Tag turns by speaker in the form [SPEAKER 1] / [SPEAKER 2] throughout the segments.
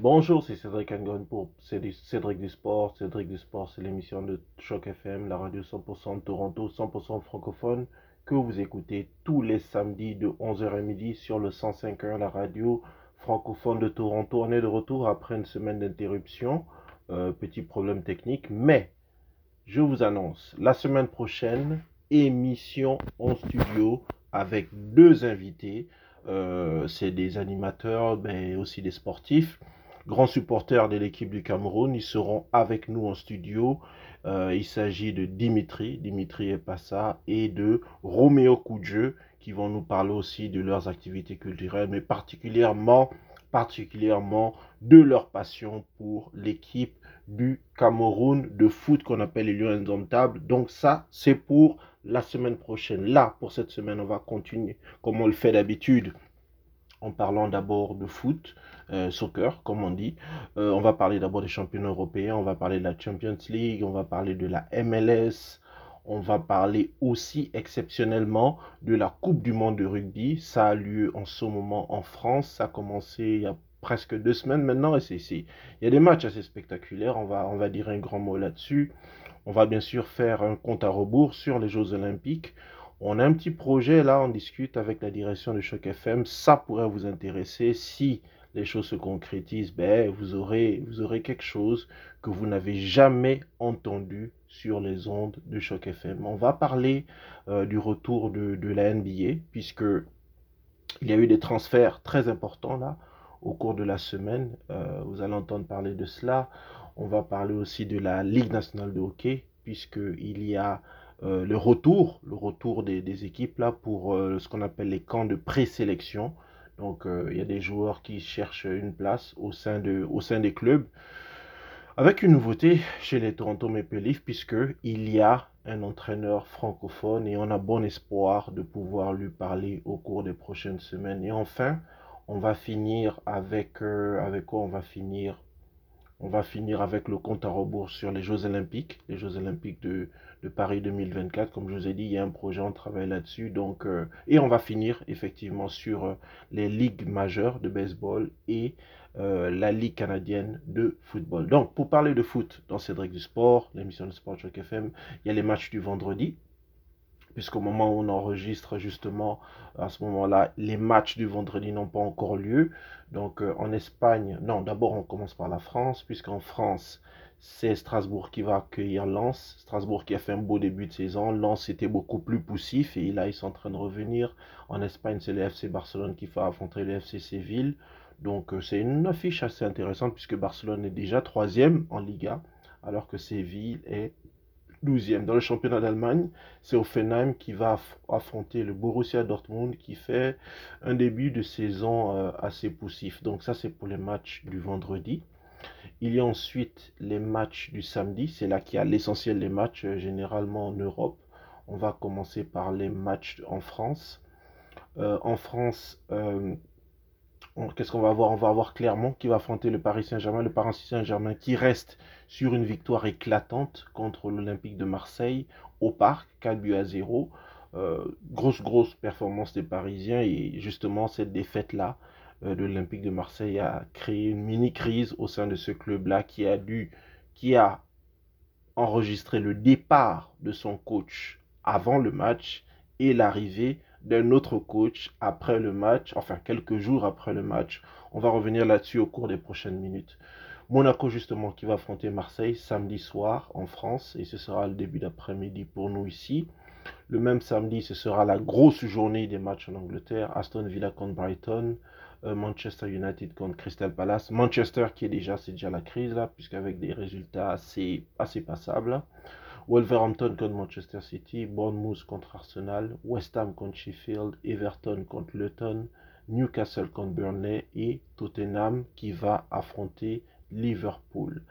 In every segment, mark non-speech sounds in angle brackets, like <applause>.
[SPEAKER 1] Bonjour, c'est Cédric Angon pour Cédric du Sport. Cédric du Sport, c'est l'émission de Choc FM, la radio 100% de Toronto, 100% francophone, que vous écoutez tous les samedis de 11h à midi sur le 105.1, la radio francophone de Toronto. On est de retour après une semaine d'interruption, euh, petit problème technique, mais je vous annonce, la semaine prochaine, émission en studio avec deux invités. Euh, c'est des animateurs, mais aussi des sportifs grands supporters de l'équipe du Cameroun. Ils seront avec nous en studio. Euh, il s'agit de Dimitri, Dimitri Epassa, et de Roméo Koudjeu, qui vont nous parler aussi de leurs activités culturelles, mais particulièrement, particulièrement de leur passion pour l'équipe du Cameroun de foot qu'on appelle les Lions Indomptables. Donc ça, c'est pour la semaine prochaine. Là, pour cette semaine, on va continuer comme on le fait d'habitude en parlant d'abord de foot, euh, soccer, comme on dit. Euh, on va parler d'abord des championnats européens, on va parler de la Champions League, on va parler de la MLS, on va parler aussi exceptionnellement de la Coupe du Monde de rugby. Ça a lieu en ce moment en France. Ça a commencé il y a presque deux semaines maintenant. Et c'est, il y a des matchs assez spectaculaires. On va, on va dire un grand mot là-dessus. On va bien sûr faire un compte à rebours sur les Jeux Olympiques. On a un petit projet là, on discute avec la direction de Choc FM. Ça pourrait vous intéresser si les choses se concrétisent, ben, vous, aurez, quelque chose que vous n'avez jamais entendu sur les ondes de Choc FM. On va parler euh, du retour de, de, la NBA, puisque il y a eu des transferts très importants là au cours de la semaine. Euh, vous allez entendre parler de cela. On va parler aussi de la Ligue nationale de hockey, puisqu'il y a euh, le retour, le retour des, équipes là pour euh, ce qu'on appelle les camps de présélection. Donc, euh, il y a des joueurs qui cherchent une place au sein, de, au sein des clubs. Avec une nouveauté chez les Toronto Maple Leafs, puisqu'il y a un entraîneur francophone et on a bon espoir de pouvoir lui parler au cours des prochaines semaines. Et enfin, on va finir avec, avec quoi On va finir? On va finir avec le compte à rebours sur les Jeux Olympiques, les Jeux Olympiques de, Paris 2024. Comme je vous ai dit, il y a un projet, on travaille là-dessus. Euh, et on va finir effectivement sur euh, les ligues majeures de baseball et euh, la Ligue canadienne de football. Donc, pour parler de foot dans Cédric du Sport, l'émission de Sport Choc FM, il y a les matchs du vendredi puisqu'au moment où on enregistre justement, à ce moment-là, les matchs du vendredi n'ont pas encore lieu. Donc euh, en Espagne, non, d'abord on commence par la France, puisqu'en France, c'est Strasbourg qui va accueillir Lens. Strasbourg qui a fait un beau début de saison. Lens était beaucoup plus poussif et là ils sont en train de revenir. En Espagne, c'est le FC Barcelone qui va affronter le FC Séville. Donc euh, c'est une affiche assez intéressante puisque Barcelone est déjà troisième en Liga alors que Séville est 12e. Dans le championnat d'Allemagne, c'est Offenheim qui va affronter le Borussia Dortmund qui fait un début de saison euh, assez poussif. Donc ça, c'est pour les matchs du vendredi. Il y a ensuite les matchs du samedi. C'est là qu'il y a l'essentiel des matchs, euh, généralement en Europe. On va commencer par les matchs en France. Euh, en France, qu'est-ce qu'on va avoir? On va avoir Clermont qui va affronter le Paris Saint-Germain, le Paris Saint-Germain qui reste sur une victoire éclatante contre l'Olympique de Marseille au parc, 4 buts à 0. Euh, grosse, grosse performance des Parisiens et justement cette défaite-là euh, de l'Olympique de Marseille a créé une mini-crise au sein de ce club-là qui a qui a enregistré le départ de son coach avant le match et l'arrivée d'un autre coach après le match, enfin quelques jours après le match. On va revenir là-dessus au cours des prochaines minutes. Monaco justement qui va affronter Marseille samedi soir en France et ce sera le début d'après-midi pour nous ici. Le même samedi, ce sera la grosse journée des matchs en Angleterre. Aston Villa contre Brighton, euh, Manchester United contre Crystal Palace. Manchester qui est déjà, c'est déjà la crise là, puisqu'avec des résultats assez, assez passables. Wolverhampton contre Manchester City, Bournemouth contre Arsenal, West Ham contre Sheffield, Everton contre Luton, Newcastle contre Burnley et Tottenham qui va affronter Liverpool.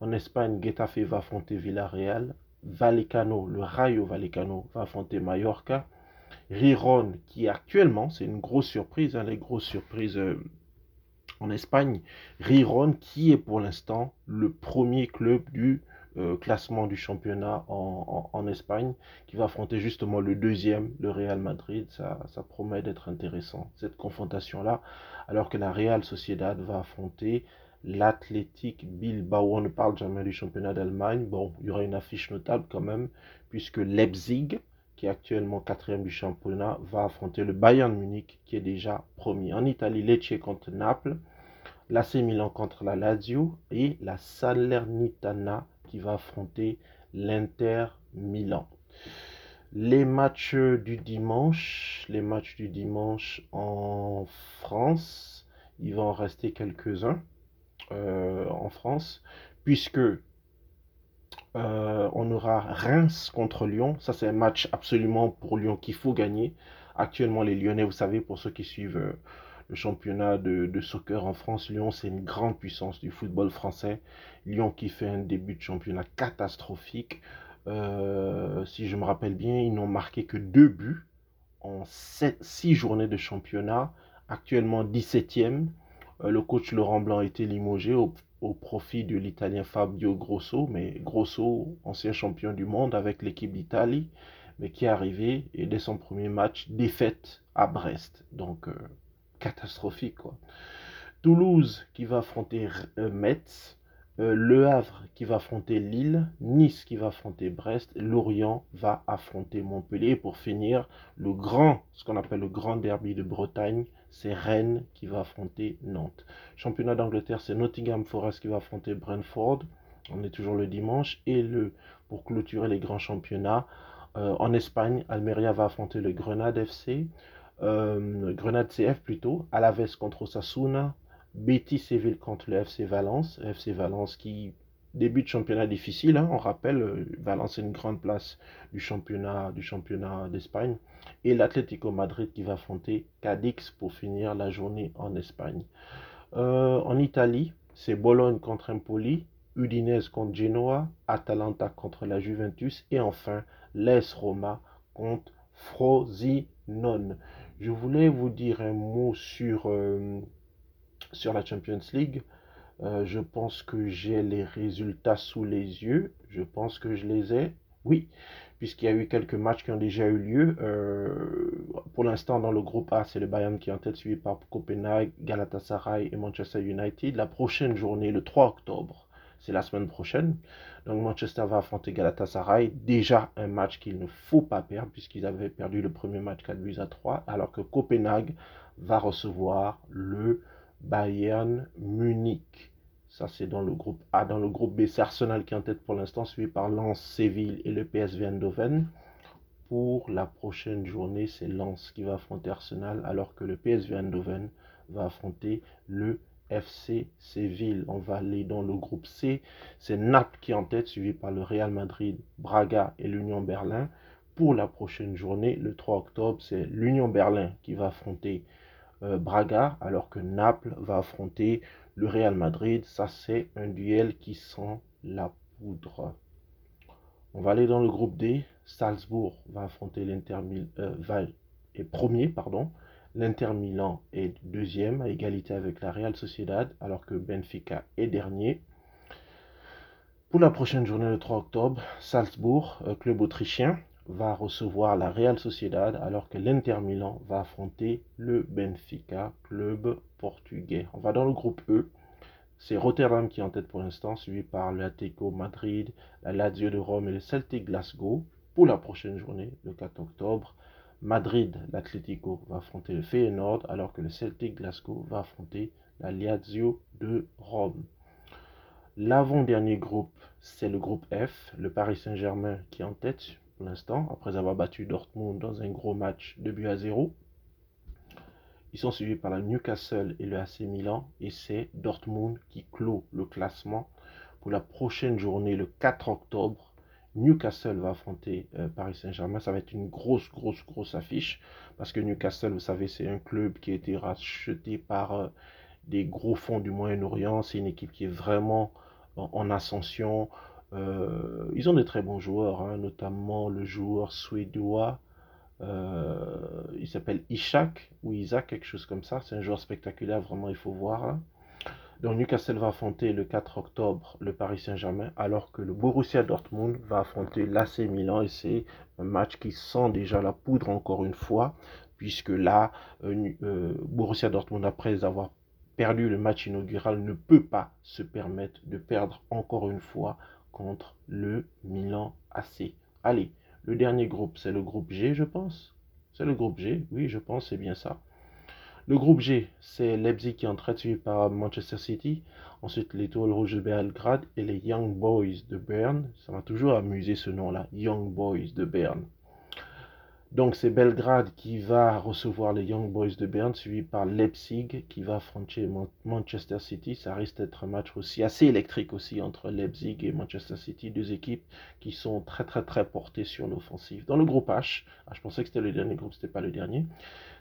[SPEAKER 1] En Espagne, Getafe va affronter Villarreal, Vallecano, le Rayo Vallecano va affronter Mallorca, Riron qui actuellement, c'est une grosse surprise, hein, les grosses surprises euh, en Espagne, Riron qui est pour l'instant le premier club du euh, classement du championnat en, Espagne, qui va affronter justement le deuxième, le Real Madrid. Ça, ça promet d'être intéressant, cette confrontation-là, alors que la Real Sociedad va affronter l'Athletic Bilbao. On ne parle jamais du championnat d'Allemagne. Bon, il y aura une affiche notable quand même, puisque Leipzig, qui est actuellement quatrième du championnat, va affronter le Bayern Munich, qui est déjà premier. En Italie, Lecce contre Naples, l'AC Milan contre la Lazio et la Salernitana qui va affronter l'Inter Milan. Les matchs du dimanche, les matchs du dimanche en France, il va en rester quelques-uns euh, en France, puisque euh, on aura Reims contre Lyon. Ça, c'est un match absolument pour Lyon qu'il faut gagner. Actuellement, les Lyonnais, vous savez, pour ceux qui suivent euh, le championnat de, soccer en France. Lyon, c'est une grande puissance du football français. Lyon qui fait un début de championnat catastrophique. Euh, si je me rappelle bien, ils n'ont marqué que deux buts en six journées de championnat. Actuellement 17e. Euh, le coach Laurent Blanc a été limogé au, profit de l'italien Fabio Grosso. Mais Grosso, ancien champion du monde avec l'équipe d'Italie, mais qui est arrivé et dès son premier match, défaite à Brest. Donc, euh, catastrophique. Quoi. Toulouse qui va affronter euh, Metz, euh, Le Havre qui va affronter Lille, Nice qui va affronter Brest, Lorient va affronter Montpellier. Et pour finir, le grand, ce qu'on appelle le grand derby de Bretagne, c'est Rennes qui va affronter Nantes. Championnat d'Angleterre, c'est Nottingham Forest qui va affronter Brentford. On est toujours le dimanche. Et le, pour clôturer les grands championnats, euh, en Espagne, Almeria va affronter le Grenade FC. Euh, Grenade CF plutôt, Alaves contre Osasuna, Betis Séville contre le FC Valence, FC Valence qui débute championnat difficile, hein, on rappelle, euh, Valence est une grande place du championnat du championnat d'Espagne, et l'Atlético Madrid qui va affronter Cadix pour finir la journée en Espagne. Euh, en Italie, c'est Bologne contre Empoli, Udinese contre Genoa, Atalanta contre la Juventus, et enfin l'ES Roma contre Frosinone. Je voulais vous dire un mot sur, euh, la Champions League. Euh, je pense que j'ai les résultats sous les yeux. Je pense que je les ai. Oui, puisqu'il y a eu quelques matchs qui ont déjà eu lieu. Euh, pour l'instant, dans le groupe A, c'est le Bayern qui est en tête, suivi par Copenhague, Galatasaray et Manchester United. La prochaine journée, le 3 octobre, c'est la semaine prochaine. Donc Manchester va affronter Galatasaray. Déjà un match qu'il ne faut pas perdre puisqu'ils avaient perdu le premier match 4 buts à 3. Alors que Copenhague va recevoir le Bayern Munich. Ça c'est dans le groupe A. Dans le groupe B, c'est Arsenal qui est en tête pour l'instant, suivi par Lens, Séville et le PSV Eindhoven. Pour la prochaine journée, c'est Lens qui va affronter Arsenal alors que le PSV Eindhoven va affronter le FC Séville. On va aller dans le groupe C. C'est Naples qui est en tête, suivi par le Real Madrid, Braga et l'Union Berlin. Pour la prochaine journée, le 3 octobre, c'est l'Union Berlin qui va affronter euh, Braga, alors que Naples va affronter le Real Madrid. Ça, c'est un duel qui sent la poudre. On va aller dans le groupe D. Salzbourg va affronter l'Inter euh, et premier, pardon. L'Inter Milan est deuxième à égalité avec la Real Sociedad, alors que Benfica est dernier. Pour la prochaine journée, le 3 octobre, Salzbourg, euh, club autrichien, va recevoir la Real Sociedad, alors que l'Inter Milan va affronter le Benfica, club portugais. On va dans le groupe E. C'est Rotterdam qui est en tête pour l'instant, suivi par l'Atletico Madrid, la Lazio de Rome et le Celtic Glasgow. Pour la prochaine journée, le 4 octobre, Madrid, l'Atlético va affronter le Feyenoord, alors que le Celtic Glasgow va affronter la Lazio de Rome. L'avant-dernier groupe, c'est le groupe F, le Paris Saint-Germain qui est en tête pour l'instant, après avoir battu Dortmund dans un gros match de but à 0. Ils sont suivis par la Newcastle et le AC Milan, et c'est Dortmund qui clôt le classement pour la prochaine journée, le 4 octobre, Newcastle va affronter euh, Paris Saint-Germain. Ça va être une grosse, grosse, grosse affiche. Parce que Newcastle, vous savez, c'est un club qui a été racheté par euh, des gros fonds du Moyen-Orient. C'est une équipe qui est vraiment en, ascension. Euh, ils ont de très bons joueurs, hein, notamment le joueur suédois. il s'appelle Ishak ou Isaac, quelque chose comme ça. C'est un joueur spectaculaire, vraiment, il faut voir. Donc Newcastle va affronter le 4 octobre le Paris Saint-Germain, alors que le Borussia Dortmund va affronter l'AC Milan et c'est un match qui sent déjà la poudre encore une fois, puisque là, euh, euh, Borussia Dortmund, après avoir perdu le match inaugural, ne peut pas se permettre de perdre encore une fois contre le Milan AC. Allez, le dernier groupe, c'est le groupe G, je pense. C'est le groupe G, oui, je pense, c'est bien ça. Le groupe G, c'est Leipzig qui est suivre par Manchester City. Ensuite, l'Étoile Rouge de Belgrade et les Young Boys de Berne. Ça m'a toujours amusé ce nom-là, Young Boys de Berne. Donc c'est Belgrade qui va recevoir les Young Boys de Berne, suivi par Leipzig qui va affronter Manchester City. Ça risque d'être un match aussi assez électrique aussi entre Leipzig et Manchester City, deux équipes qui sont très très très portées sur l'offensive. Dans le groupe H, ah, je pensais que c'était le dernier groupe, c'était pas le dernier.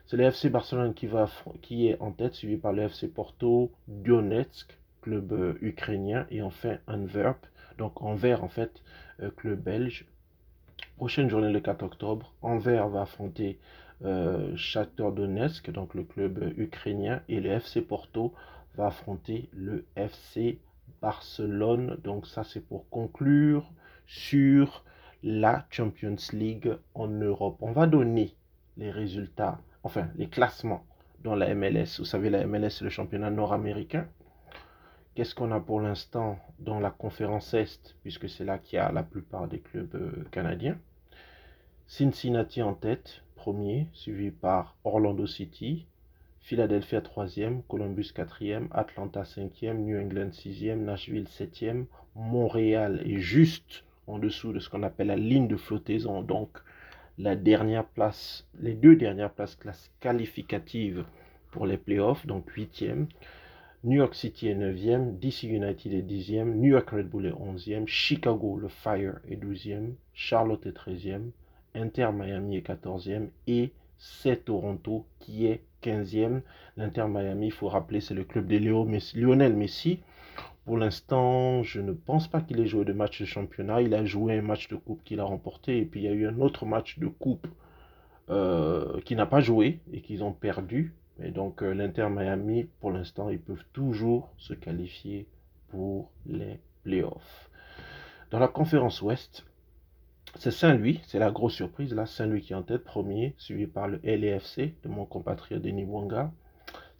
[SPEAKER 1] C'est le FC Barcelone qui, va, est en tête, suivi par le FC Porto, Donetsk, club euh, ukrainien, et enfin Antwerp, donc Anvers en fait, euh, club belge. Prochaine journée le 4 octobre, Anvers va affronter euh, Donetsk, donc le club ukrainien, et le FC Porto va affronter le FC Barcelone. Donc ça c'est pour conclure sur la Champions League en Europe. On va donner les résultats enfin les classements dans la MLS. Vous savez, la MLS, c'est le championnat nord-américain. Qu'est-ce qu'on a pour l'instant dans la conférence Est, puisque c'est là qu'il y a la plupart des clubs euh, canadiens? Cincinnati en tête, premier, suivi par Orlando City, Philadelphia troisième, Columbus quatrième, Atlanta cinquième, New England sixième, Nashville septième, Montréal est juste en dessous de ce qu'on appelle la ligne de flottaison, donc la dernière place, les deux dernières places qualificatives pour les playoffs, donc 8e. New York City est 9e, DC United est 10e, New York Red Bull est 11e, Chicago, le Fire est 12e, Charlotte est 13e, Inter Miami est 14e et c'est Toronto qui est 15e. L'Inter Miami, il faut rappeler, c'est le club de Lionel Messi. Pour l'instant, je ne pense pas qu'il ait joué de match de championnat. Il a joué un match de coupe qu'il a remporté. Et puis il y a eu un autre match de coupe euh, qui n'a pas joué et qu'ils ont perdu. Et donc euh, l'Inter Miami, pour l'instant, ils peuvent toujours se qualifier pour les playoffs. Dans la conférence Ouest, c'est Saint-Louis, c'est la grosse surprise. Là, Saint-Louis qui est en tête, premier, suivi par le LAFC de mon compatriote Denis Wanga.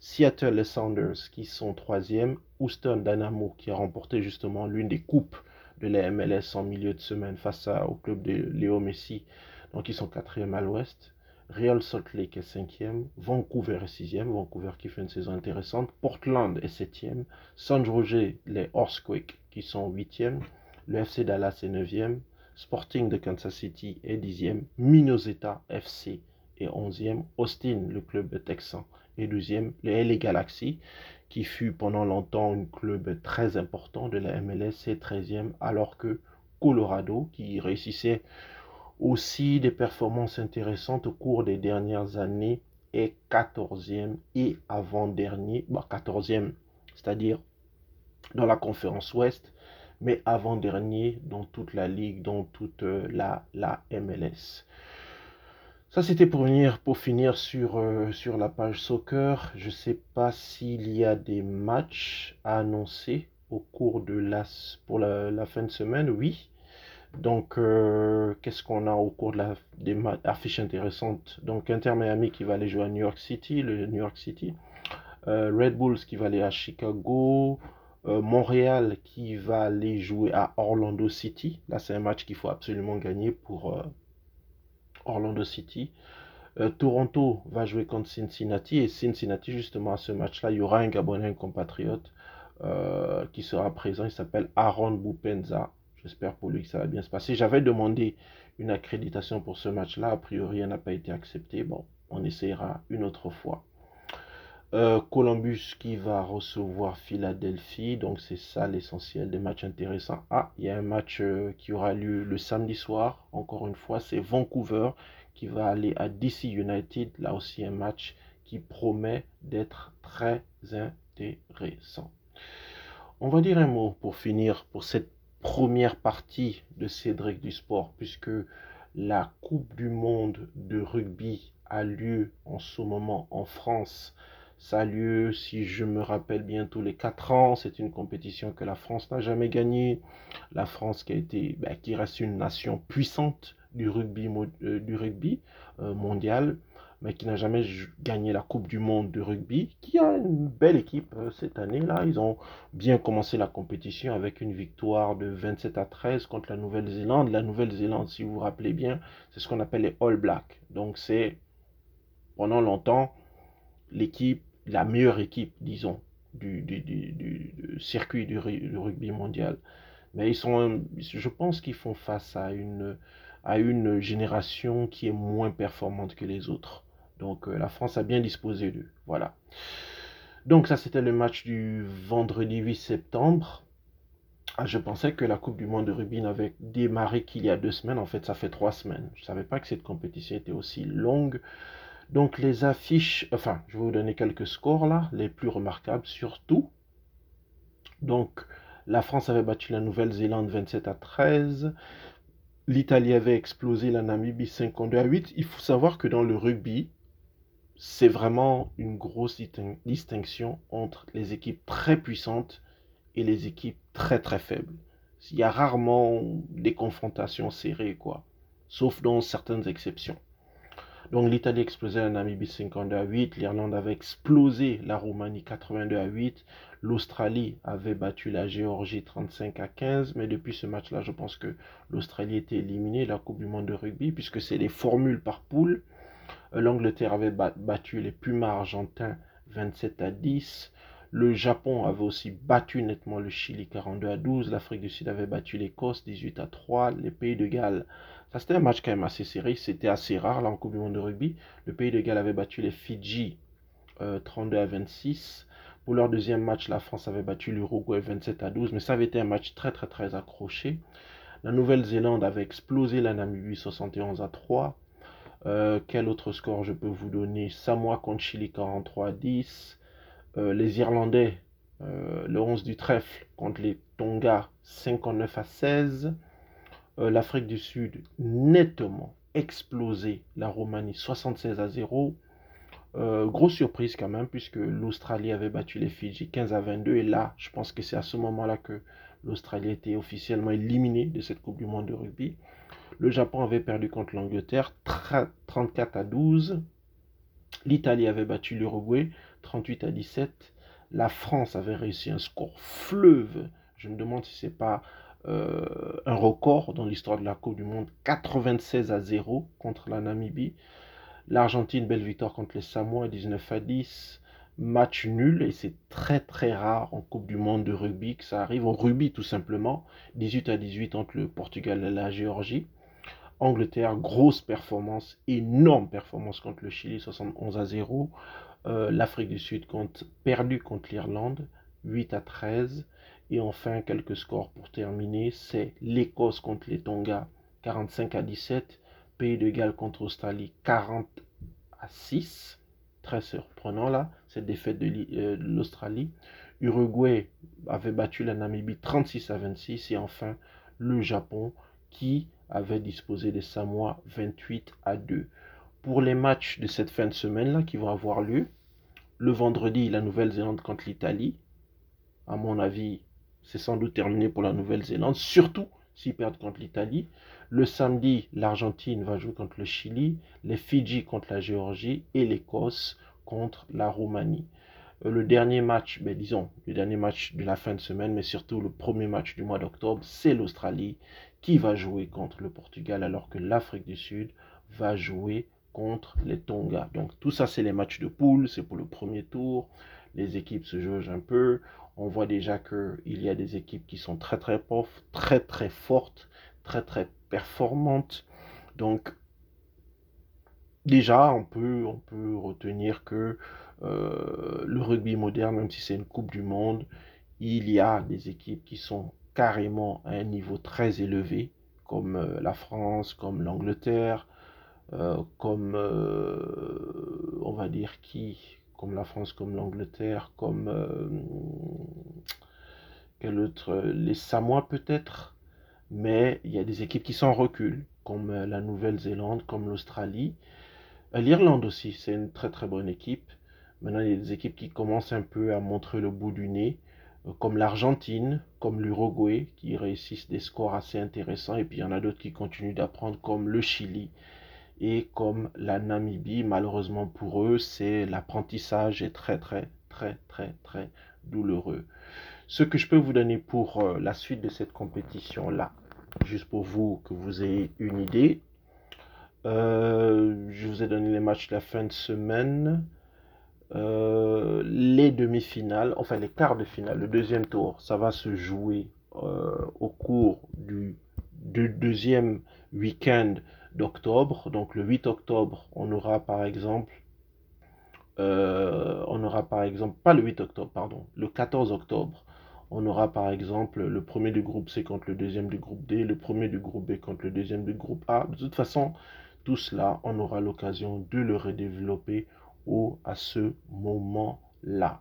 [SPEAKER 1] Seattle Sounders qui sont troisième, Houston Dynamo qui a remporté justement l'une des coupes de la MLS en milieu de semaine face au club de Léo Messi, donc ils sont quatrième à l'ouest. Real Salt Lake est cinquième, Vancouver est sixième, Vancouver qui fait une saison intéressante, Portland est septième, San Jose les Earthquakes qui sont huitième, le FC Dallas est neuvième, Sporting de Kansas City est dixième, Minnesota FC est onzième, Austin le club texan et deuxième, le LA Galaxy, qui fut pendant longtemps un club très important de la MLS, est 13e, alors que Colorado, qui réussissait aussi des performances intéressantes au cours des dernières années, est 14e et avant-dernier, 14e, bah, c'est-à-dire dans la conférence Ouest, mais avant-dernier dans toute la ligue, dans toute euh, la MLS. Ça, c'était pour, venir, pour finir sur, euh, sur la page soccer. Je ne sais pas s'il y a des matchs à annoncer au cours de la, pour la, fin de semaine. Oui. Donc, euh, qu'est-ce qu'on a au cours de la, des affiches intéressantes? Donc, Inter Miami qui va aller jouer à New York City, le New York City. Euh, Red Bulls qui va aller à Chicago. Montréal qui va aller jouer à Orlando City. Là, c'est un match qu'il faut absolument gagner pour Orlando City. Euh, Toronto va jouer contre Cincinnati et Cincinnati, justement, à ce match-là, il y aura un Gabonais, un compatriote euh, qui sera présent. Il s'appelle Aaron Bupenza. J'espère pour lui que ça va bien se passer. J'avais demandé une accréditation pour ce match-là. A priori, elle n'a pas été acceptée. Bon, on essayera une autre fois. Euh, Columbus qui va recevoir Philadelphie. Donc c'est ça l'essentiel des matchs intéressants. Ah, il y a un match euh, qui aura lieu le samedi soir. Encore une fois, c'est Vancouver qui va aller à DC United. Là aussi un match qui promet d'être très intéressant. On va dire un mot pour finir pour cette première partie de Cédric du sport puisque la Coupe du Monde de rugby a lieu en ce moment en France Ça a lieu, si je me rappelle bien, tous les 4 ans. C'est une compétition que la France n'a jamais gagnée. La France qui a été, ben, qui reste une nation puissante du rugby, euh, du rugby euh, mondial, mais qui n'a jamais gagné la Coupe du Monde de rugby, qui a une belle équipe euh, cette année-là. Ils ont bien commencé la compétition avec une victoire de 27 à 13 contre la Nouvelle-Zélande. La Nouvelle-Zélande, si vous vous rappelez bien, c'est ce qu'on appelle les All Blacks. Donc c'est pendant longtemps l'équipe, la meilleure équipe, disons, du, circuit du, rugby mondial. Mais ils sont, je pense qu'ils font face à une, à une génération qui est moins performante que les autres. Donc euh, la France a bien disposé d'eux. Voilà. Donc ça c'était le match du vendredi 8 septembre. Ah, je pensais que la Coupe du Monde de rugby n'avait démarré qu'il y a deux semaines. En fait, ça fait trois semaines. Je ne savais pas que cette compétition était aussi longue. Donc les affiches, enfin, je vais vous donner quelques scores là, les plus remarquables surtout. Donc la France avait battu la Nouvelle-Zélande 27 à 13. L'Italie avait explosé la Namibie 52 à 8. Il faut savoir que dans le rugby, c'est vraiment une grosse distinction entre les équipes très puissantes et les équipes très très faibles. Il y a rarement des confrontations serrées, quoi. Sauf dans certaines exceptions. Donc l'Italie explosait la Namibie 52 à 8, l'Irlande avait explosé la Roumanie 82 à 8, l'Australie avait battu la Géorgie 35 à 15, mais depuis ce match-là, je pense que l'Australie était éliminée la Coupe du Monde de rugby, puisque c'est des formules par poule. Euh, L'Angleterre avait battu les Pumas argentins 27 à 10. Le Japon avait aussi battu nettement le Chili 42 à 12. L'Afrique du Sud avait battu l'Écosse 18 à 3. Les Pays de Galles, ça c'était un match quand même assez serré. C'était assez rare là en Coupe du Monde de rugby. Le Pays de Galles avait battu les Fidji 32 euh, à 26. Pour leur deuxième match, la France avait battu l'Uruguay 27 à 12. Mais ça avait été un match très très très accroché. La Nouvelle-Zélande avait explosé la Namibie 71 à 3. Euh, quel autre score je peux vous donner? Samoa contre Chili 43 à 10. Euh, les Irlandais, euh, le 11 du trèfle contre les Tonga 59 à 16. L'Afrique du Sud nettement explosé la Roumanie 76 à 0. grosse surprise quand même puisque l'Australie avait battu les Fidji 15 à 22 et là je pense que c'est à ce moment-là que l'Australie était officiellement éliminée de cette Coupe du Monde de rugby. Le Japon avait perdu contre l'Angleterre 34 à 12. L'Italie avait battu l'Uruguay 38 à 17. La France avait réussi un score fleuve. Je me demande si ce n'est pas euh, un record dans l'histoire de la Coupe du Monde. 96 à 0 contre la Namibie. L'Argentine, belle victoire contre les Samoa 19 à 10. Match nul et c'est très très rare en Coupe du Monde de rugby que ça arrive. En rugby tout simplement. 18 à 18 entre le Portugal et la Géorgie. Angleterre, grosse performance, énorme performance contre le Chili, 71 à 0. Euh, L'Afrique du Sud compte, perdu contre l'Irlande, 8 à 13. Et enfin, quelques scores pour terminer, c'est l'Écosse contre les Tonga, 45 à 17. Pays de Galles contre Australie, 40 à 6. Très surprenant là, cette défaite de euh, l'Australie. Uruguay avait battu la Namibie 36 à 26. Et enfin, le Japon qui avait disposé des Samoa 28 à 2. Pour les matchs de cette fin de semaine-là qui vont avoir lieu, le vendredi, la Nouvelle-Zélande contre l'Italie. À mon avis, c'est sans doute terminé pour la Nouvelle-Zélande, surtout s'ils perdent contre l'Italie. Le samedi, l'Argentine va jouer contre le Chili, les Fidji contre la Géorgie et l'Écosse contre la Roumanie. Euh, le dernier match, ben disons, le dernier match de la fin de semaine, mais surtout le premier match du mois d'octobre, c'est l'Australie qui va jouer contre le Portugal alors que l'Afrique du Sud va jouer contre les Tonga. Donc tout ça, c'est les matchs de poule, c'est pour le premier tour. Les équipes se jaugent un peu. On voit déjà qu'il y a des équipes qui sont très très fortes, très très fortes, très très performantes. Donc déjà, on peut, on peut retenir que euh, le rugby moderne, même si c'est une Coupe du Monde, il y a des équipes qui sont carrément à un niveau très élevé, comme euh, la France, comme l'Angleterre, euh, comme, euh, on va dire qui, comme la France, comme l'Angleterre, comme, quel autre, les Samoa peut-être, mais il y a des équipes qui sont en recul, comme la Nouvelle-Zélande, comme l'Australie. L'Irlande aussi, c'est une très très bonne équipe. Maintenant, il y a des équipes qui commencent un peu à montrer le bout du nez, euh, comme l'Argentine, comme l'Uruguay, qui réussissent des scores assez intéressants. Et puis, il y en a d'autres qui continuent d'apprendre, comme le Chili et comme la Namibie. Malheureusement pour eux, c'est l'apprentissage est très, très, très, très, très douloureux. Ce que je peux vous donner pour euh, la suite de cette compétition-là, juste pour vous que vous ayez une idée, euh, je vous ai donné les matchs de la fin de semaine. Euh, les demi-finales, enfin les quarts de finale, le deuxième tour, ça va se jouer au cours du, deuxième week-end d'octobre. Donc le 8 octobre, on aura par exemple, on aura par exemple, pas le 8 octobre, pardon, le 14 octobre, on aura par exemple le premier du groupe C contre le deuxième du groupe D, le premier du groupe B contre le deuxième du groupe A. De toute façon, tout cela, on aura l'occasion de le redévelopper au, à ce moment-là.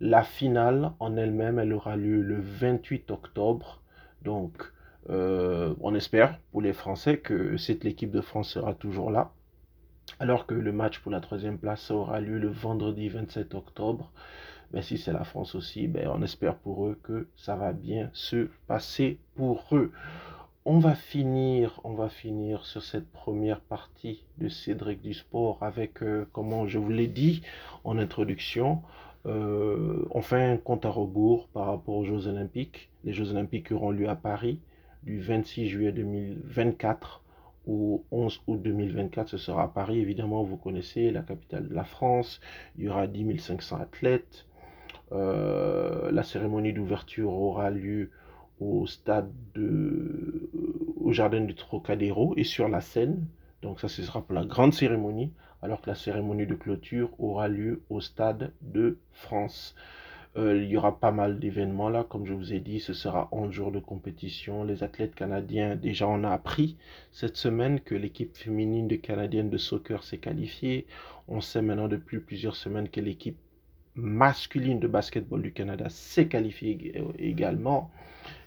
[SPEAKER 1] La finale en elle-même, elle aura lieu le 28 octobre. Donc, euh, on espère pour les Français que cette équipe de France sera toujours là. Alors que le match pour la troisième place aura lieu le vendredi 27 octobre. Mais si c'est la France aussi, ben, on espère pour eux que ça va bien se passer pour eux. On va finir, on va finir sur cette première partie de Cédric du sport avec, euh, comment je vous l'ai dit en introduction, euh, on fait un compte à rebours par rapport aux Jeux Olympiques. Les Jeux Olympiques auront lieu à Paris du 26 juillet 2024 au 11 août 2024. Ce sera à Paris, évidemment, vous connaissez la capitale de la France. Il y aura 10 500 athlètes. Euh, la cérémonie d'ouverture aura lieu au stade de, au jardin du Trocadéro et sur la scène. Donc ça, ce sera pour la grande cérémonie, alors que la cérémonie de clôture aura lieu au stade de France. Euh, il y aura pas mal d'événements là, comme je vous ai dit, ce sera 11 jours de compétition. Les athlètes canadiens, déjà on a appris cette semaine que l'équipe féminine de canadienne de soccer s'est qualifiée. On sait maintenant depuis plusieurs semaines que l'équipe masculine de basketball du Canada s'est qualifiée également.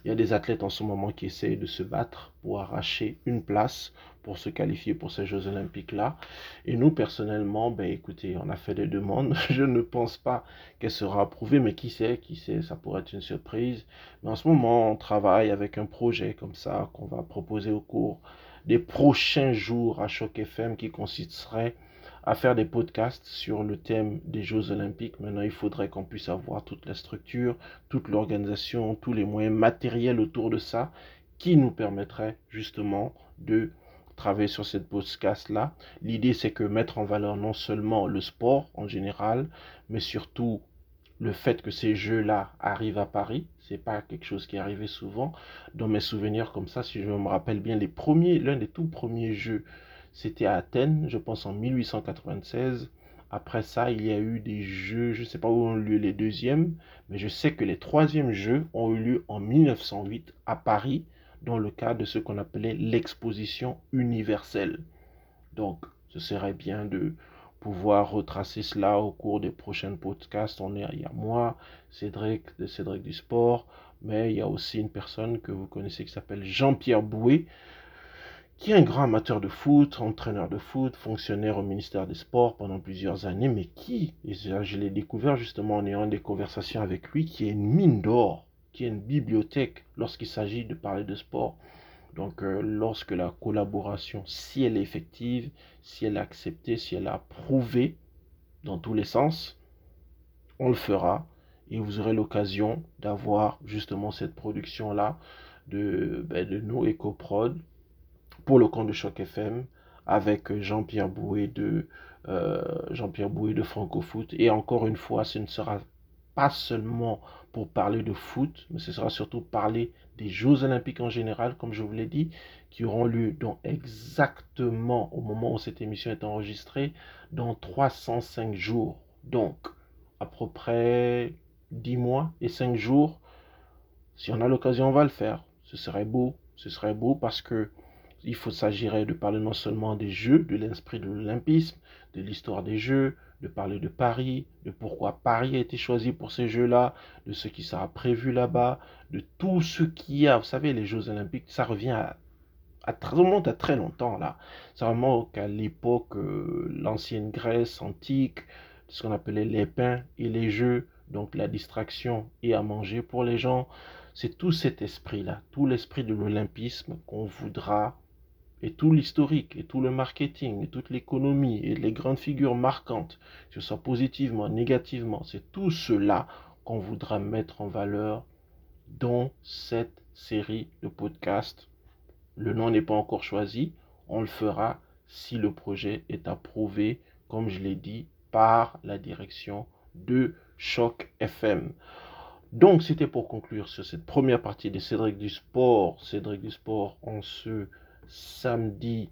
[SPEAKER 1] Il y a des athlètes en ce moment qui essayent de se battre pour arracher une place pour se qualifier pour ces Jeux Olympiques-là. Et nous, personnellement, ben écoutez, on a fait des demandes. <laughs> Je ne pense pas qu'elle sera approuvée, mais qui sait, qui sait, ça pourrait être une surprise. Mais en ce moment, on travaille avec un projet comme ça qu'on va proposer au cours des prochains jours à Choc FM qui consisterait à faire des podcasts sur le thème des Jeux Olympiques. Maintenant, il faudrait qu'on puisse avoir toute la structure, toute l'organisation, tous les moyens matériels autour de ça qui nous permettraient justement de travailler sur cette podcast-là. L'idée, c'est que mettre en valeur non seulement le sport en général, mais surtout le fait que ces jeux-là arrivent à Paris. C'est pas quelque chose qui arrivé souvent. Dans mes souvenirs comme ça, si je me rappelle bien, les premiers, l'un des tout premiers jeux c'était à Athènes, je pense en 1896. Après ça, il y a eu des jeux, je ne sais pas où ont eu lieu les deuxièmes, mais je sais que les troisièmes jeux ont eu lieu en 1908 à Paris, dans le cadre de ce qu'on appelait l'exposition universelle. Donc, ce serait bien de pouvoir retracer cela au cours des prochains podcasts. On est, il moi, Cédric de Cédric du Sport, mais il y a aussi une personne que vous connaissez qui s'appelle Jean-Pierre Bouet, qui est un grand amateur de foot, entraîneur de foot, fonctionnaire au ministère des Sports pendant plusieurs années, mais qui, et je l'ai découvert justement en ayant des conversations avec lui, qui est une mine d'or, qui est une bibliothèque lorsqu'il s'agit de parler de sport. Donc euh, lorsque la collaboration, si elle est effective, si elle est acceptée, si elle est approuvée dans tous les sens, on le fera et vous aurez l'occasion d'avoir justement cette production-là de, ben, de nos pour le compte de Choc FM avec Jean-Pierre Bouet de euh, Jean-Pierre Bouet de Francofoot. Et encore une fois, ce ne sera pas seulement pour parler de foot, mais ce sera surtout parler des Jeux Olympiques en général, comme je vous l'ai dit, qui auront lieu dans exactement au moment où cette émission est enregistrée, dans 305 jours. Donc, à peu près 10 mois et 5 jours. Si on a l'occasion, on va le faire. Ce serait beau. Ce serait beau parce que il faut s'agirait de parler non seulement des Jeux, de l'esprit de l'Olympisme, de l'histoire des Jeux, de parler de Paris, de pourquoi Paris a été choisi pour ces Jeux-là, de ce qui sera prévu là-bas, de tout ce qu'il y a. Vous savez, les Jeux Olympiques, ça revient à, à, remonte à très longtemps là. Ça remonte à l'époque, euh, l'ancienne Grèce antique, ce qu'on appelait les pains et les jeux, donc la distraction et à manger pour les gens. C'est tout cet esprit-là, tout l'esprit de l'olympisme qu'on voudra, et tout l'historique, et tout le marketing, et toute l'économie, et les grandes figures marquantes, que ce soit positivement, négativement, c'est tout cela qu'on voudra mettre en valeur dans cette série de podcasts. Le nom n'est pas encore choisi, on le fera si le projet est approuvé, comme je l'ai dit, par la direction de Choc FM. Donc, c'était pour conclure sur cette première partie de Cédric du Sport. Cédric du Sport en ce samedi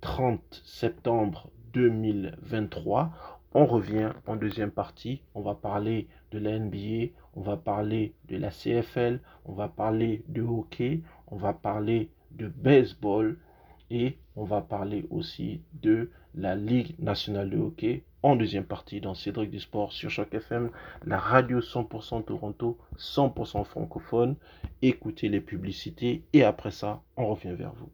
[SPEAKER 1] 30 euh, septembre 2023. On revient en deuxième partie. On va parler de la NBA, on va parler de la CFL, on va parler de hockey, on va parler de baseball et on va parler aussi de la Ligue nationale de hockey en deuxième partie dans Cédric du Sport sur Choc FM, la radio 100% Toronto, 100% francophone. Écoutez les publicités et après ça, on revient vers vous.